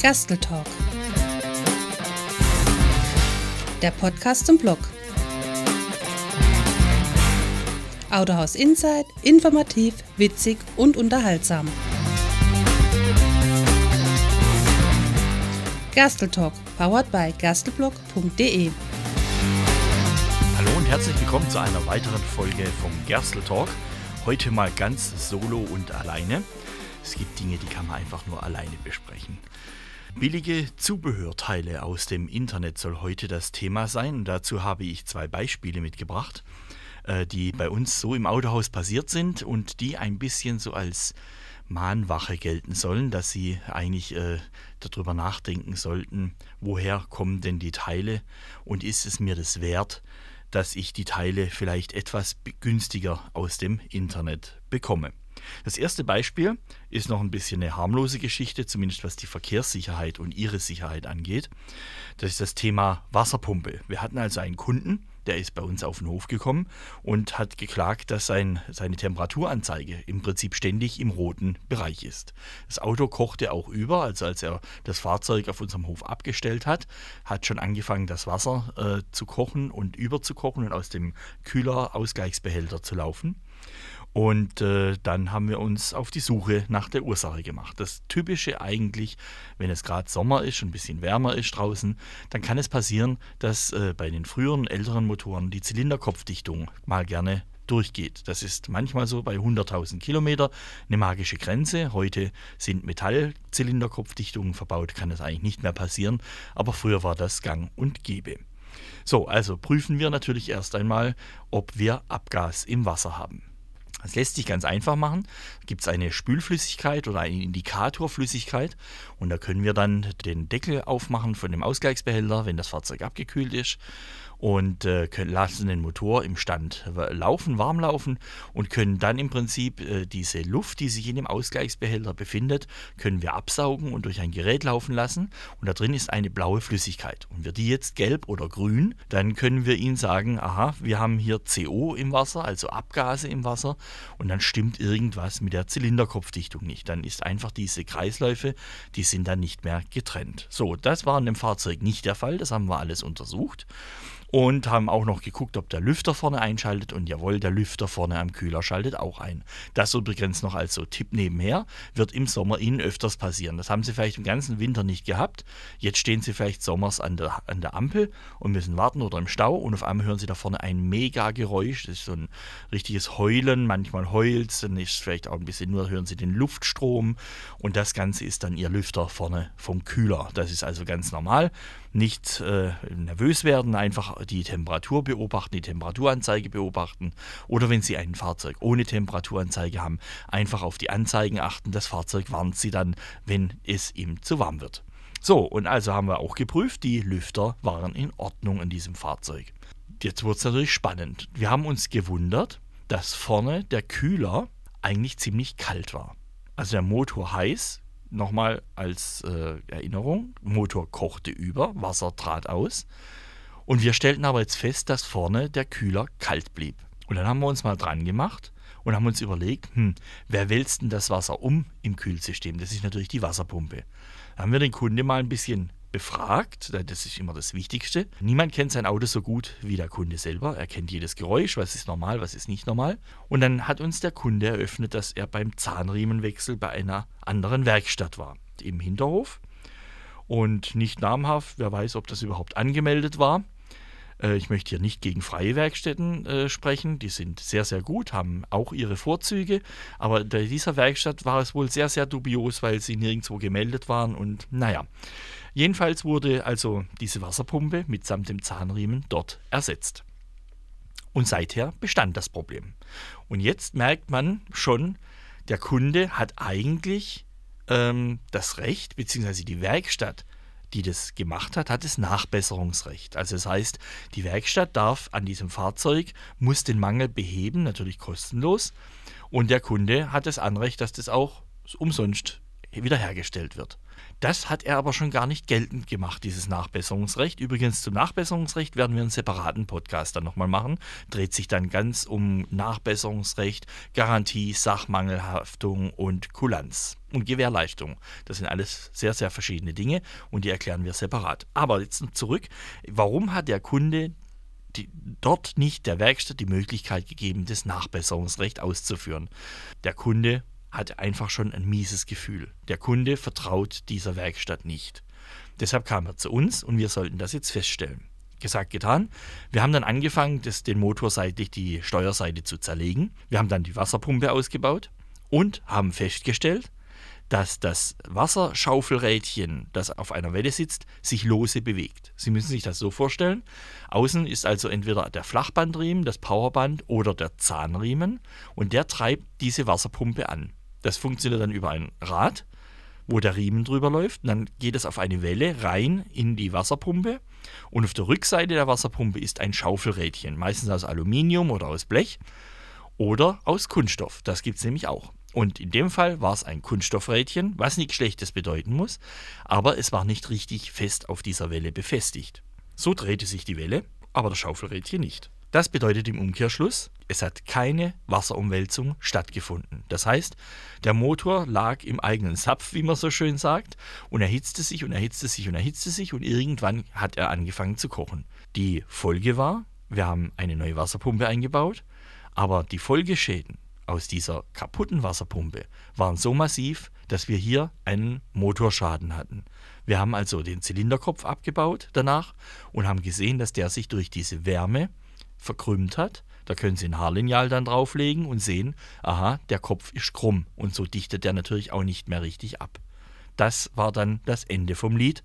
Gerstl Talk. Der Podcast zum Blog. Autohaus Insight, informativ, witzig und unterhaltsam. Gerstl Talk, powered by gerstelblog.de. Hallo und herzlich willkommen zu einer weiteren Folge vom Gerstl Talk. Heute mal ganz solo und alleine. Es gibt Dinge, die kann man einfach nur alleine besprechen. Billige Zubehörteile aus dem Internet soll heute das Thema sein. dazu habe ich zwei Beispiele mitgebracht, äh, die bei uns so im Autohaus passiert sind und die ein bisschen so als Mahnwache gelten sollen, dass sie eigentlich äh, darüber nachdenken sollten, woher kommen denn die Teile und ist es mir das wert, dass ich die Teile vielleicht etwas günstiger aus dem Internet bekomme. Das erste Beispiel ist noch ein bisschen eine harmlose Geschichte, zumindest was die Verkehrssicherheit und ihre Sicherheit angeht. Das ist das Thema Wasserpumpe. Wir hatten also einen Kunden, der ist bei uns auf den Hof gekommen und hat geklagt, dass sein, seine Temperaturanzeige im Prinzip ständig im roten Bereich ist. Das Auto kochte auch über, also als er das Fahrzeug auf unserem Hof abgestellt hat, hat schon angefangen, das Wasser äh, zu kochen und überzukochen und aus dem Kühlerausgleichsbehälter zu laufen. Und äh, dann haben wir uns auf die Suche nach der Ursache gemacht. Das Typische eigentlich, wenn es gerade Sommer ist und ein bisschen wärmer ist draußen, dann kann es passieren, dass äh, bei den früheren, älteren Motoren die Zylinderkopfdichtung mal gerne durchgeht. Das ist manchmal so bei 100.000 Kilometer eine magische Grenze. Heute sind Metallzylinderkopfdichtungen verbaut, kann das eigentlich nicht mehr passieren, aber früher war das gang und gäbe. So, also prüfen wir natürlich erst einmal, ob wir Abgas im Wasser haben. Das lässt sich ganz einfach machen. Gibt es eine Spülflüssigkeit oder eine Indikatorflüssigkeit und da können wir dann den Deckel aufmachen von dem Ausgleichsbehälter, wenn das Fahrzeug abgekühlt ist und äh, lassen den Motor im Stand laufen, warm laufen und können dann im Prinzip äh, diese Luft, die sich in dem Ausgleichsbehälter befindet, können wir absaugen und durch ein Gerät laufen lassen und da drin ist eine blaue Flüssigkeit. Und wird die jetzt gelb oder grün, dann können wir ihnen sagen, aha, wir haben hier CO im Wasser, also Abgase im Wasser und dann stimmt irgendwas mit der Zylinderkopfdichtung nicht. Dann ist einfach diese Kreisläufe, die sind dann nicht mehr getrennt. So, das war in dem Fahrzeug nicht der Fall, das haben wir alles untersucht und haben auch noch geguckt, ob der Lüfter vorne einschaltet und jawohl, der Lüfter vorne am Kühler schaltet auch ein. Das übrigens noch als so Tipp nebenher, wird im Sommer Ihnen öfters passieren. Das haben Sie vielleicht im ganzen Winter nicht gehabt. Jetzt stehen Sie vielleicht sommers an der, an der Ampel und müssen warten oder im Stau und auf einmal hören Sie da vorne ein mega Geräusch. Das ist so ein richtiges Heulen, manchmal heult es, dann ist vielleicht auch ein bisschen nur, hören Sie den Luftstrom und das Ganze ist dann Ihr Lüfter vorne vom Kühler. Das ist also ganz normal nicht äh, nervös werden, einfach die Temperatur beobachten, die Temperaturanzeige beobachten oder wenn Sie ein Fahrzeug ohne Temperaturanzeige haben, einfach auf die Anzeigen achten. Das Fahrzeug warnt Sie dann, wenn es ihm zu warm wird. So, und also haben wir auch geprüft, die Lüfter waren in Ordnung in diesem Fahrzeug. Jetzt wird es natürlich spannend. Wir haben uns gewundert, dass vorne der Kühler eigentlich ziemlich kalt war. Also der Motor heiß, nochmal als äh, Erinnerung, Motor kochte über, Wasser trat aus. Und wir stellten aber jetzt fest, dass vorne der Kühler kalt blieb. Und dann haben wir uns mal dran gemacht und haben uns überlegt, hm, wer wälzt denn das Wasser um im Kühlsystem? Das ist natürlich die Wasserpumpe. Da haben wir den Kunde mal ein bisschen befragt. Das ist immer das Wichtigste. Niemand kennt sein Auto so gut wie der Kunde selber. Er kennt jedes Geräusch, was ist normal, was ist nicht normal. Und dann hat uns der Kunde eröffnet, dass er beim Zahnriemenwechsel bei einer anderen Werkstatt war, im Hinterhof. Und nicht namhaft, wer weiß, ob das überhaupt angemeldet war. Äh, ich möchte hier nicht gegen freie Werkstätten äh, sprechen. Die sind sehr, sehr gut, haben auch ihre Vorzüge. Aber bei dieser Werkstatt war es wohl sehr, sehr dubios, weil sie nirgendwo gemeldet waren. Und naja, jedenfalls wurde also diese Wasserpumpe mitsamt dem Zahnriemen dort ersetzt. Und seither bestand das Problem. Und jetzt merkt man schon, der Kunde hat eigentlich ähm, das Recht, beziehungsweise die Werkstatt die das gemacht hat, hat das Nachbesserungsrecht. Also das heißt, die Werkstatt darf an diesem Fahrzeug, muss den Mangel beheben, natürlich kostenlos. Und der Kunde hat das Anrecht, dass das auch umsonst wiederhergestellt wird. Das hat er aber schon gar nicht geltend gemacht, dieses Nachbesserungsrecht. Übrigens zum Nachbesserungsrecht werden wir einen separaten Podcast dann nochmal machen. Dreht sich dann ganz um Nachbesserungsrecht, Garantie, Sachmangelhaftung und Kulanz und Gewährleistung. Das sind alles sehr, sehr verschiedene Dinge und die erklären wir separat. Aber jetzt zurück. Warum hat der Kunde die, dort nicht der Werkstatt die Möglichkeit gegeben, das Nachbesserungsrecht auszuführen? Der Kunde hat einfach schon ein mieses Gefühl. Der Kunde vertraut dieser Werkstatt nicht. Deshalb kam er zu uns und wir sollten das jetzt feststellen. Gesagt, getan. Wir haben dann angefangen, das, den Motor seitlich die Steuerseite zu zerlegen. Wir haben dann die Wasserpumpe ausgebaut und haben festgestellt, dass das Wasserschaufelrädchen, das auf einer Welle sitzt, sich lose bewegt. Sie müssen sich das so vorstellen. Außen ist also entweder der Flachbandriemen, das Powerband oder der Zahnriemen und der treibt diese Wasserpumpe an. Das funktioniert dann über ein Rad, wo der Riemen drüber läuft. Und dann geht es auf eine Welle rein in die Wasserpumpe. Und auf der Rückseite der Wasserpumpe ist ein Schaufelrädchen, meistens aus Aluminium oder aus Blech oder aus Kunststoff. Das gibt es nämlich auch. Und in dem Fall war es ein Kunststoffrädchen, was nichts Schlechtes bedeuten muss, aber es war nicht richtig fest auf dieser Welle befestigt. So drehte sich die Welle, aber das Schaufelrädchen nicht. Das bedeutet im Umkehrschluss, es hat keine Wasserumwälzung stattgefunden. Das heißt, der Motor lag im eigenen Zapf, wie man so schön sagt, und erhitzte sich und erhitzte sich und erhitzte sich und irgendwann hat er angefangen zu kochen. Die Folge war, wir haben eine neue Wasserpumpe eingebaut, aber die Folgeschäden aus dieser kaputten Wasserpumpe waren so massiv, dass wir hier einen Motorschaden hatten. Wir haben also den Zylinderkopf abgebaut danach und haben gesehen, dass der sich durch diese Wärme verkrümmt hat. Da können Sie ein Haarlineal dann drauflegen und sehen, aha, der Kopf ist krumm und so dichtet der natürlich auch nicht mehr richtig ab. Das war dann das Ende vom Lied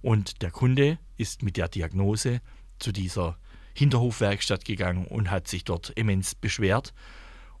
und der Kunde ist mit der Diagnose zu dieser Hinterhofwerkstatt gegangen und hat sich dort immens beschwert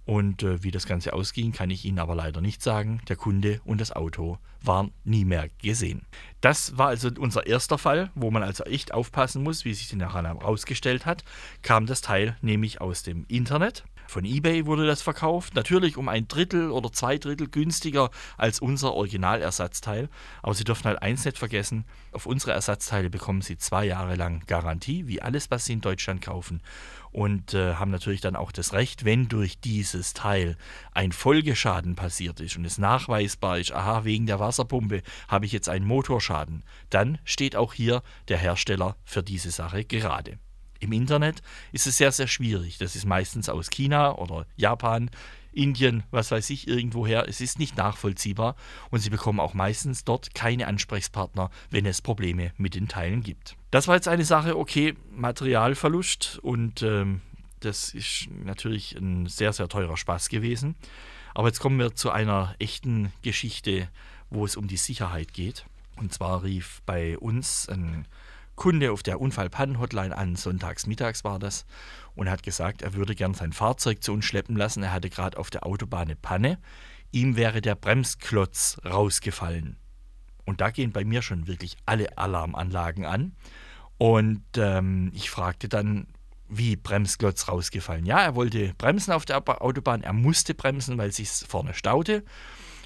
und äh, wie das Ganze ausging, kann ich Ihnen aber leider nicht sagen. Der Kunde und das Auto waren nie mehr gesehen. Das war also unser erster Fall, wo man also echt aufpassen muss, wie sich nachher herausgestellt hat. Kam das Teil nämlich aus dem Internet von eBay wurde das verkauft, natürlich um ein Drittel oder zwei Drittel günstiger als unser Originalersatzteil. Aber Sie dürfen halt eins nicht vergessen, auf unsere Ersatzteile bekommen Sie zwei Jahre lang Garantie, wie alles, was Sie in Deutschland kaufen. Und äh, haben natürlich dann auch das Recht, wenn durch dieses Teil ein Folgeschaden passiert ist und es nachweisbar ist, aha, wegen der Wasserpumpe habe ich jetzt einen Motorschaden, dann steht auch hier der Hersteller für diese Sache gerade. Im Internet ist es sehr, sehr schwierig. Das ist meistens aus China oder Japan, Indien, was weiß ich, irgendwoher. Es ist nicht nachvollziehbar und Sie bekommen auch meistens dort keine Ansprechpartner, wenn es Probleme mit den Teilen gibt. Das war jetzt eine Sache, okay, Materialverlust und ähm, das ist natürlich ein sehr, sehr teurer Spaß gewesen. Aber jetzt kommen wir zu einer echten Geschichte, wo es um die Sicherheit geht. Und zwar rief bei uns ein Kunde auf der Unfallpannenhotline an, sonntags mittags war das, und hat gesagt, er würde gern sein Fahrzeug zu uns schleppen lassen. Er hatte gerade auf der Autobahn eine Panne. Ihm wäre der Bremsklotz rausgefallen. Und da gehen bei mir schon wirklich alle Alarmanlagen an. Und ähm, ich fragte dann, wie Bremsklotz rausgefallen. Ja, er wollte bremsen auf der Autobahn, er musste bremsen, weil sich vorne staute.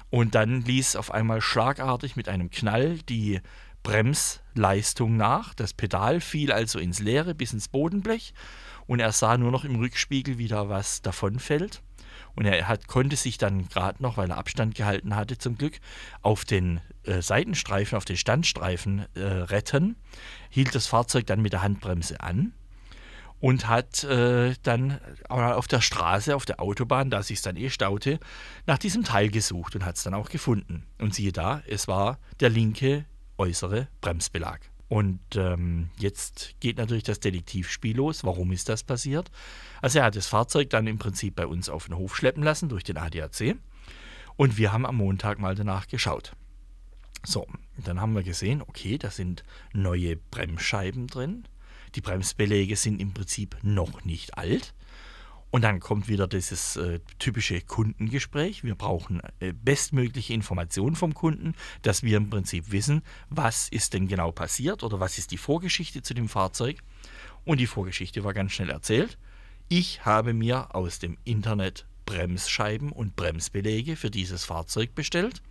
Und dann ließ auf einmal schlagartig mit einem Knall die Bremsleistung nach. Das Pedal fiel also ins Leere bis ins Bodenblech und er sah nur noch im Rückspiegel, wie da was davonfällt. Und er hat, konnte sich dann gerade noch, weil er Abstand gehalten hatte zum Glück, auf den äh, Seitenstreifen, auf den Standstreifen äh, retten, hielt das Fahrzeug dann mit der Handbremse an und hat äh, dann auf der Straße, auf der Autobahn, da sich dann eh staute, nach diesem Teil gesucht und hat es dann auch gefunden. Und siehe da, es war der linke äußere Bremsbelag. Und ähm, jetzt geht natürlich das Detektivspiel los. Warum ist das passiert? Also er hat das Fahrzeug dann im Prinzip bei uns auf den Hof schleppen lassen durch den ADAC. Und wir haben am Montag mal danach geschaut. So, dann haben wir gesehen, okay, da sind neue Bremsscheiben drin. Die Bremsbeläge sind im Prinzip noch nicht alt. Und dann kommt wieder dieses äh, typische Kundengespräch. Wir brauchen äh, bestmögliche Informationen vom Kunden, dass wir im Prinzip wissen, was ist denn genau passiert oder was ist die Vorgeschichte zu dem Fahrzeug. Und die Vorgeschichte war ganz schnell erzählt. Ich habe mir aus dem Internet Bremsscheiben und Bremsbeläge für dieses Fahrzeug bestellt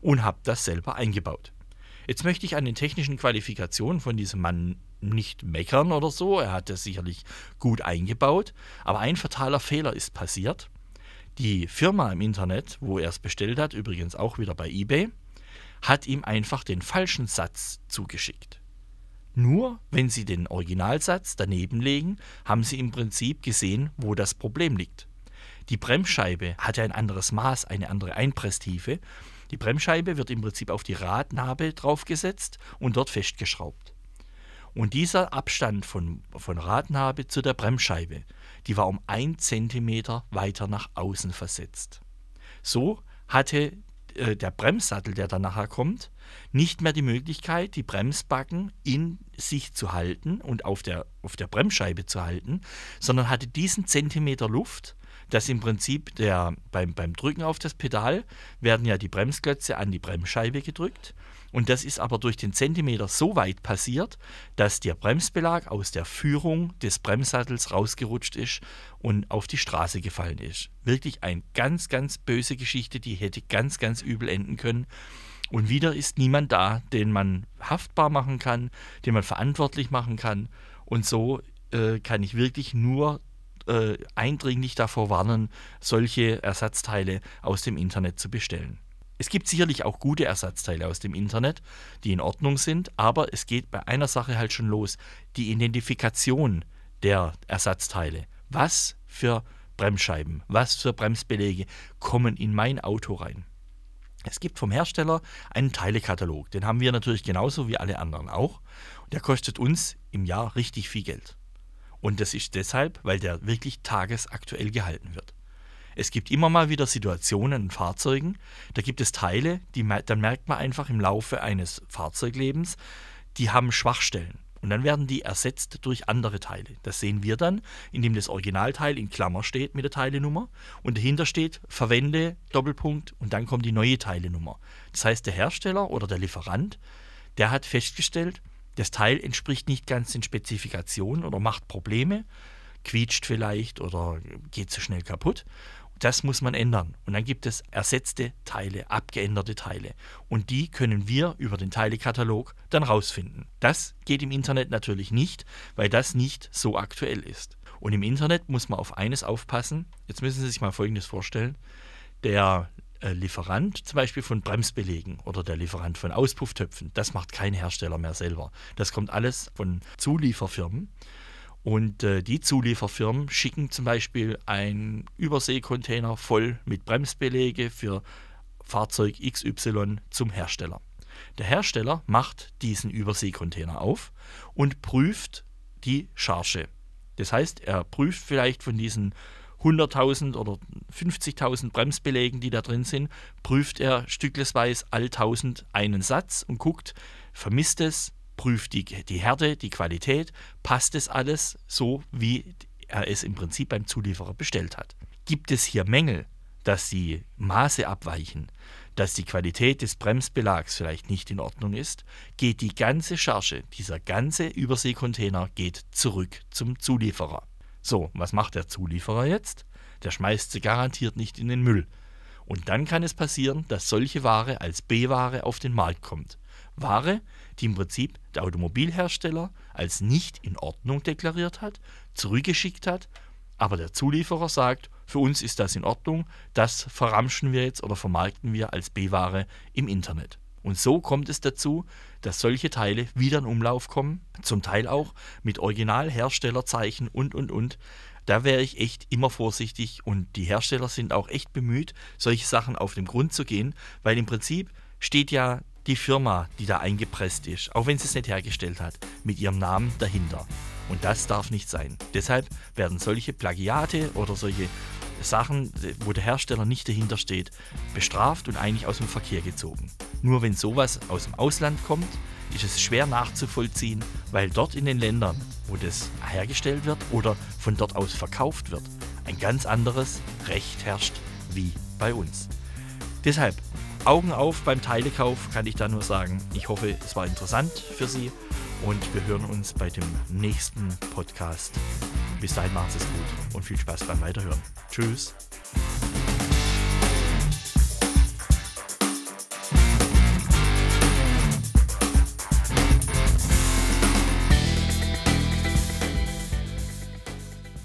und habe das selber eingebaut. Jetzt möchte ich an den technischen Qualifikationen von diesem Mann nicht meckern oder so. Er hat das sicherlich gut eingebaut. Aber ein fataler Fehler ist passiert. Die Firma im Internet, wo er es bestellt hat, übrigens auch wieder bei eBay, hat ihm einfach den falschen Satz zugeschickt. Nur wenn Sie den Originalsatz daneben legen, haben Sie im Prinzip gesehen, wo das Problem liegt. Die Bremsscheibe hatte ein anderes Maß, eine andere Einpresstiefe. Die Bremsscheibe wird im Prinzip auf die Radnabe draufgesetzt und dort festgeschraubt. Und dieser Abstand von, von Radnabe zu der Bremsscheibe, die war um ein Zentimeter weiter nach außen versetzt. So hatte äh, der Bremssattel, der dann nachher kommt, nicht mehr die Möglichkeit, die Bremsbacken in sich zu halten und auf der, auf der Bremsscheibe zu halten, sondern hatte diesen Zentimeter Luft, dass im Prinzip der, beim, beim Drücken auf das Pedal werden ja die Bremsklötze an die Bremsscheibe gedrückt und das ist aber durch den Zentimeter so weit passiert, dass der Bremsbelag aus der Führung des Bremssattels rausgerutscht ist und auf die Straße gefallen ist. Wirklich eine ganz, ganz böse Geschichte, die hätte ganz, ganz übel enden können. Und wieder ist niemand da, den man haftbar machen kann, den man verantwortlich machen kann. Und so äh, kann ich wirklich nur äh, eindringlich davor warnen, solche Ersatzteile aus dem Internet zu bestellen. Es gibt sicherlich auch gute Ersatzteile aus dem Internet, die in Ordnung sind, aber es geht bei einer Sache halt schon los, die Identifikation der Ersatzteile. Was für Bremsscheiben, was für Bremsbeläge kommen in mein Auto rein? Es gibt vom Hersteller einen Teilekatalog, den haben wir natürlich genauso wie alle anderen auch. Der kostet uns im Jahr richtig viel Geld. Und das ist deshalb, weil der wirklich tagesaktuell gehalten wird. Es gibt immer mal wieder Situationen in Fahrzeugen, da gibt es Teile, die, dann merkt man einfach im Laufe eines Fahrzeuglebens, die haben Schwachstellen. Und dann werden die ersetzt durch andere Teile. Das sehen wir dann, indem das Originalteil in Klammer steht mit der Teilenummer und dahinter steht Verwende Doppelpunkt und dann kommt die neue Teilenummer. Das heißt, der Hersteller oder der Lieferant, der hat festgestellt, das Teil entspricht nicht ganz den Spezifikationen oder macht Probleme, quietscht vielleicht oder geht zu schnell kaputt. Das muss man ändern. Und dann gibt es ersetzte Teile, abgeänderte Teile. Und die können wir über den Teilekatalog dann rausfinden. Das geht im Internet natürlich nicht, weil das nicht so aktuell ist. Und im Internet muss man auf eines aufpassen. Jetzt müssen Sie sich mal Folgendes vorstellen. Der Lieferant zum Beispiel von Bremsbelegen oder der Lieferant von Auspufftöpfen, das macht kein Hersteller mehr selber. Das kommt alles von Zulieferfirmen. Und äh, die Zulieferfirmen schicken zum Beispiel einen Überseekontainer voll mit Bremsbelege für Fahrzeug XY zum Hersteller. Der Hersteller macht diesen Überseekontainer auf und prüft die Charge. Das heißt, er prüft vielleicht von diesen 100.000 oder 50.000 Bremsbelegen, die da drin sind, prüft er stücklesweise all 1000 einen Satz und guckt, vermisst es, prüft die, die Härte, die Qualität, passt es alles so, wie er es im Prinzip beim Zulieferer bestellt hat. Gibt es hier Mängel, dass die Maße abweichen, dass die Qualität des Bremsbelags vielleicht nicht in Ordnung ist, geht die ganze Charge, dieser ganze Überseekontainer geht zurück zum Zulieferer. So, was macht der Zulieferer jetzt? Der schmeißt sie garantiert nicht in den Müll. Und dann kann es passieren, dass solche Ware als B-Ware auf den Markt kommt. Ware, die im Prinzip der Automobilhersteller als nicht in Ordnung deklariert hat, zurückgeschickt hat, aber der Zulieferer sagt, für uns ist das in Ordnung, das verramschen wir jetzt oder vermarkten wir als B-Ware im Internet. Und so kommt es dazu, dass solche Teile wieder in Umlauf kommen, zum Teil auch mit Originalherstellerzeichen und, und, und. Da wäre ich echt immer vorsichtig und die Hersteller sind auch echt bemüht, solche Sachen auf den Grund zu gehen, weil im Prinzip steht ja die Firma, die da eingepresst ist, auch wenn sie es nicht hergestellt hat, mit ihrem Namen dahinter. Und das darf nicht sein. Deshalb werden solche Plagiate oder solche Sachen, wo der Hersteller nicht dahinter steht, bestraft und eigentlich aus dem Verkehr gezogen. Nur wenn sowas aus dem Ausland kommt, ist es schwer nachzuvollziehen, weil dort in den Ländern, wo das hergestellt wird oder von dort aus verkauft wird, ein ganz anderes Recht herrscht wie bei uns. Deshalb Augen auf beim Teilekauf, kann ich da nur sagen. Ich hoffe, es war interessant für Sie und wir hören uns bei dem nächsten Podcast. Bis dahin macht es gut und viel Spaß beim Weiterhören. Tschüss.